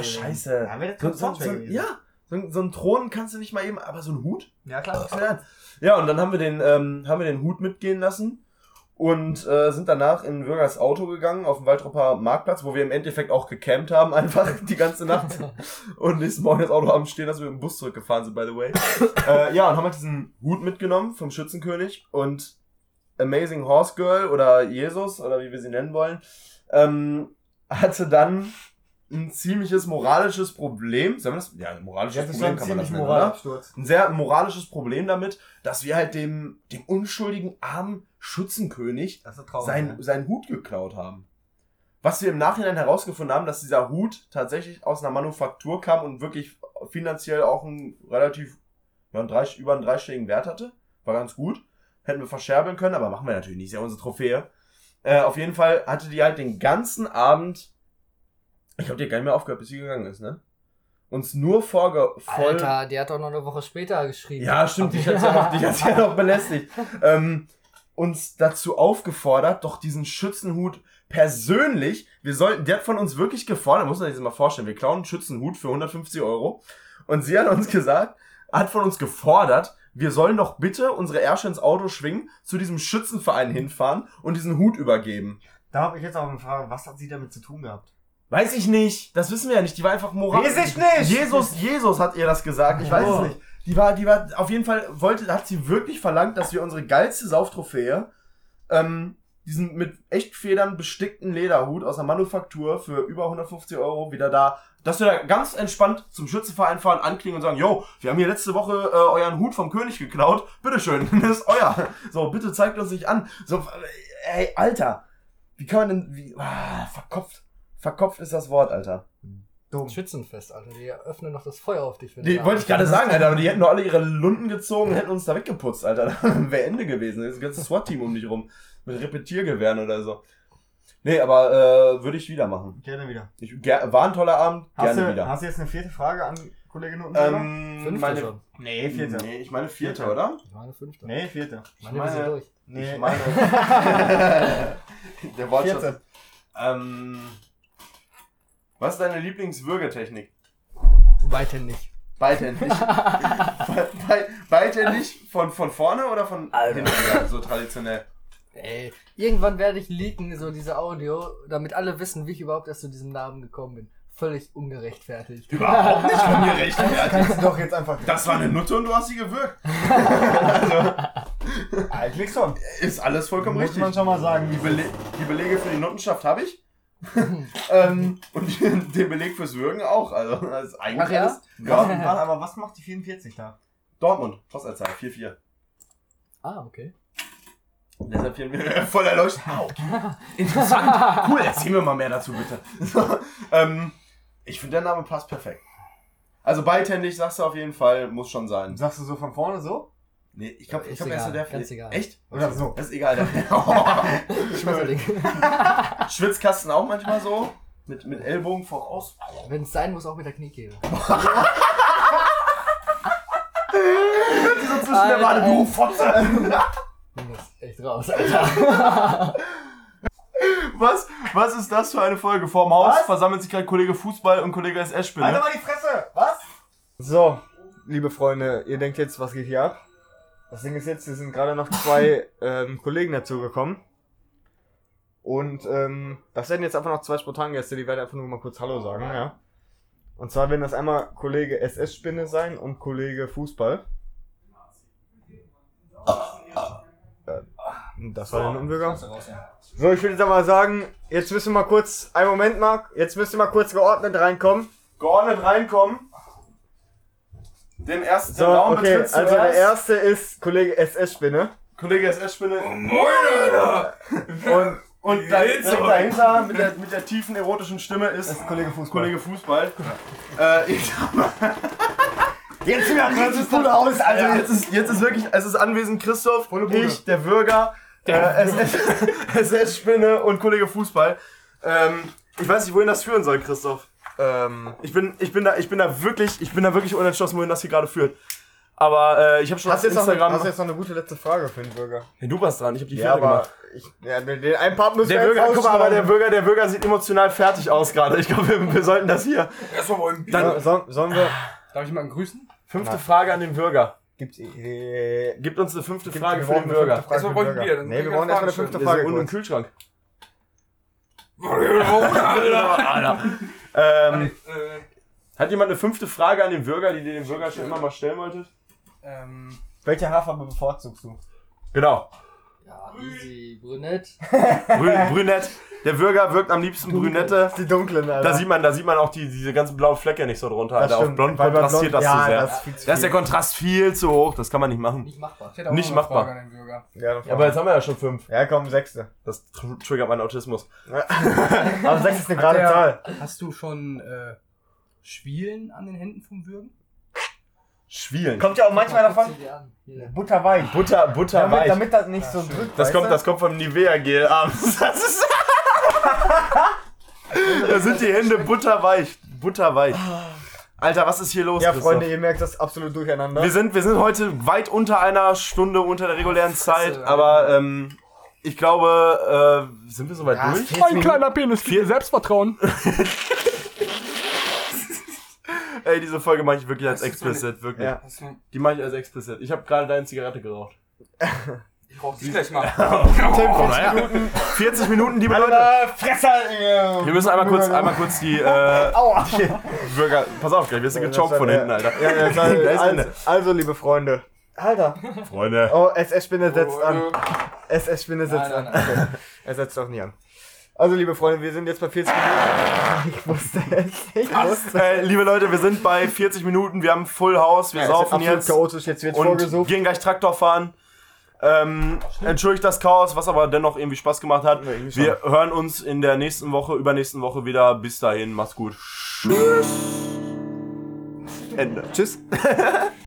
gewesen. scheiße. Ja, wäre der So, so, ja, so, ein- so ein Thron kannst du nicht mal eben, aber so ein Hut? Ja, klar. Ja, Ja, und dann haben wir den, ähm, haben wir den Hut mitgehen lassen und äh, sind danach in Würgers Auto gegangen auf dem Waldropper Marktplatz, wo wir im Endeffekt auch gecampt haben, einfach die ganze Nacht. und nächsten Morgen das Auto haben stehen, dass wir mit dem Bus zurückgefahren sind, by the way. äh, ja, und haben halt diesen Hut mitgenommen vom Schützenkönig und Amazing Horse Girl oder Jesus oder wie wir sie nennen wollen, ähm, hatte dann ein ziemliches moralisches Problem. Sagen wir das? Ja, ein moralisches Ja, Problem ein kann man das nennen, oder? Ein sehr moralisches Problem damit, dass wir halt dem, dem unschuldigen armen Schützenkönig traurig. sein, seinen Hut geklaut haben. Was wir im Nachhinein herausgefunden haben, dass dieser Hut tatsächlich aus einer Manufaktur kam und wirklich finanziell auch einen relativ, ja, einen drei, über einen dreistelligen Wert hatte. War ganz gut. Hätten wir verscherbeln können, aber machen wir natürlich nicht. Ist ja unsere Trophäe. Äh, auf jeden Fall hatte die halt den ganzen Abend, ich glaube, die hat gar nicht mehr aufgehört, bis sie gegangen ist, ne? Uns nur vorge voll Alter, die hat doch noch eine Woche später geschrieben. ja, stimmt, dich hat's ja noch, dich ja noch belästigt. Ähm, uns dazu aufgefordert, doch diesen Schützenhut persönlich, wir sollten, der hat von uns wirklich gefordert, muss man sich das mal vorstellen, wir klauen einen Schützenhut für 150 Euro und sie hat uns gesagt, hat von uns gefordert, wir sollen doch bitte unsere Ärsche ins Auto schwingen, zu diesem Schützenverein hinfahren und diesen Hut übergeben. Da habe ich jetzt auch eine Frage, was hat sie damit zu tun gehabt? Weiß ich nicht, das wissen wir ja nicht, die war einfach moral. Weiß ich nicht! Jesus, Jesus hat ihr das gesagt, ich weiß Oh. es nicht. Die war, die war, auf jeden Fall wollte, hat sie wirklich verlangt, dass wir unsere geilste Sauftrophäe, ähm, diesen mit Echtfedern bestickten Lederhut aus der Manufaktur für über 150 Euro wieder da, dass wir da ganz entspannt zum Schützenverein fahren, anklingen und sagen, yo, wir haben hier letzte Woche äh, euren Hut vom König geklaut, bitteschön, das ist euer. So, bitte zeigt uns nicht an. So, ey, Alter, wie kann man denn, wie, ah, verkopft. Verkopft ist das Wort, Alter. Dumm. Schützenfest, Alter. Die öffnen noch das Feuer auf dich. wenn Die wollte ich gerade sagen, Alter, aber die hätten doch alle ihre Lunden gezogen und hätten uns da weggeputzt, Alter. Wäre Ende gewesen. Das ganze SWAT-Team um dich rum. Mit Repetiergewehren oder so. Nee, aber äh, würde ich wieder machen. Gerne wieder. Ich, ger war ein toller Abend, Hast gerne du, wieder. hast du jetzt eine vierte Frage an Kollege Noten? ähm, Fünfte meine, schon. nee, vierte. Nee, ich meine vierte, Vierte. oder? Ich meine fünfte. Nee, vierte. Meine, wir sind meine- durch. Nee. Ich meine. Der Wortschatz. Vierte. Ähm, was ist deine Lieblingswürgetechnik? Weiterhin nicht. Beidhändig. Be- be- beidhändig von, von vorne oder von Alter. hinten? So traditionell. Ey, irgendwann werde ich leaken, so diese Audio, damit alle wissen, wie ich überhaupt erst zu diesem Namen gekommen bin. Völlig ungerechtfertigt. Überhaupt nicht von mir recht. Kannst du doch jetzt einfach. Das war eine Nutte und du hast sie gewürgt. Eigentlich schon. Ist alles vollkommen Muss richtig. man schon mal sagen. Die, Bele die Belege für die Nuttenschaft habe ich. ähm, und den Beleg fürs Würgen auch. Also, das ist eigentlich Ach ja? alles. Ja. aber was macht die 44 da? Dortmund, Postleitzahl 4-4. Ah, okay. Deshalb hier voll erleuchtet. Okay. Interessant. Cool, erzähl mir mal mehr dazu, bitte. So, ähm, ich finde, der Name passt perfekt. Also beidhändig sagst du auf jeden Fall, muss schon sein. Sagst du so von vorne so? Nee, ich glaube, ich glaube, er ist so der ganz egal. Echt? Oder so? Das ist egal. Der Schmetterling. Schwitzkasten auch manchmal so. Mit, mit Ellbogen voraus. Wenn es sein muss, auch mit der Kniekehle. So zwischen der Alter, Wade, du. Fotze. Raus, Alter. Was? Was ist das für eine Folge? Vorm Haus Was? versammelt sich gerade Kollege Fußball und Kollege SS-Spinne. mal die Fresse! Was? So, liebe Freunde, ihr denkt jetzt, was geht hier ab? Das Ding ist jetzt, es sind gerade noch zwei ähm, Kollegen dazugekommen. Und ähm, das werden jetzt einfach noch zwei Spontangäste, die werden einfach nur mal kurz Hallo sagen, ja. Und zwar werden das einmal Kollege SS-Spinne sein und Kollege Fußball. Das war der Nottenbürger. So, ich würde jetzt aber sagen, jetzt müssen wir mal kurz, einen Moment, Marc, jetzt müsst ihr mal kurz geordnet reinkommen. Geordnet reinkommen. Den ersten So, Raum okay, also der erst. erste ist Kollege SS-Spinne. Kollege SS-Spinne. Und Und da, dahinter mit der, mit der tiefen erotischen Stimme ist, ist Kollege Fußball. Kollege Fußball. Äh, ich, jetzt hört es gut aus, also Alter. jetzt ist, jetzt ist wirklich, es ist anwesend Christoph, ich, der Bürger, äh, SS-Spinne und Kollege Fußball. Ähm, ich weiß nicht, wohin das führen soll, Christoph. Ähm, Ich bin, ich bin da, ich bin da wirklich, ich bin da wirklich unentschlossen, wohin das hier gerade führt. Aber äh, ich habe schon hast, du auf jetzt noch, eine- Instagram. hast du jetzt noch eine gute letzte Frage für den Bürger? Ja, du warst dran, ich habe die Ja, aber gemacht. ich, ja, den, einen Part müssen Der wir Bürger, jetzt guck mal, aber der. Bürger, der Bürger sieht emotional fertig aus gerade. Ich glaube, wir, wir sollten das hier. Erstmal wollen. Dann- So, sollen wir... Darf ich jemanden grüßen? Fünfte Na. Frage an den Bürger. Gibt's, äh, Gibt uns eine fünfte gibt- Frage wir für den brauchen eine Bürger. fünfte Frage Erstmal für den wollen Bürger. wir, dann Nee, wir brauchen eine erstmal eine fünfte Frage im kurz. Kühlschrank. Alter. Ähm, Äh, hat jemand eine fünfte Frage an den Bürger, die ihr dem Bürger schon immer mal stellen wolltet? ähm, Welche Haarfarbe bevorzugst du? Genau. Ja, easy. Brünett. Brü Brünett. Der Bürger wirkt am liebsten Brünette. Die dunklen, Alter. Da sieht man, da sieht man auch die, diese ganzen blauen Flecke nicht so drunter. Das Alter. Auf blond kontrastiert blond- das ja, zu sehr. das ist viel zu da ist der. Kontrast viel zu hoch, das kann man nicht machen. Nicht machbar. ich hätte auch Nicht machbar. Frage an den Bürger. Ja, Ja, aber jetzt haben wir ja schon fünf. ja, komm, sechste. Das tr triggert meinen Autismus. Aber sechs ist eine gerade Zahl. Hast du schon äh, Schwielen an den Händen vom Würgen? Schwielen. Kommt ja auch manchmal davon butterweich. Butter, Butter Damit, damit das nicht Ja, so drückt. Das kommt, das kommt vom Nivea-Gel abends. Das ist. Da sind die Hände butterweich. Butterweich. Alter, was ist hier los? Ja? Freunde, ihr merkt das absolut durcheinander. Wir sind, wir sind heute weit unter einer Stunde unter der regulären Zeit, aber ähm, ich glaube, äh, sind wir soweit Ja, durch? 40 Minuten. Penis, viel Selbstvertrauen. Ey, diese Folge mache ich wirklich als explicit, wirklich. Ja. Die mache ich als explicit. Ich habe gerade deine Zigarette geraucht. ich rauch gleich mal. Tim, 40 naja. Minuten. 40 Minuten, liebe Leute. Fresser! Wir müssen einmal kurz, einmal kurz die, äh, Aua! die Bürger. Pass auf, gleich wirst du gechoked von hinten, Alter. Ja, ja, war, Da ist also, Ende. also, liebe Freunde. Alter. Freunde. Oh, SS-Spinne setzt Oh, an. SS-Spinne setzt Nein, an. nein, Okay. Er setzt doch nie an. Also, liebe Freunde, wir sind jetzt bei 40 Minuten. Ich wusste es. Ich wusste Äh, liebe Leute, wir sind bei 40 Minuten, wir haben Full House, wir ist saufen jetzt chaotisch. Jetzt wird und vorgesucht. gehen gleich Traktor fahren. Ähm, entschuldigt das Chaos, was aber dennoch irgendwie Spaß gemacht hat. Wir hören uns in der nächsten Woche, übernächsten Woche wieder. Bis dahin, macht's gut. Tschüss. Ende. Tschüss.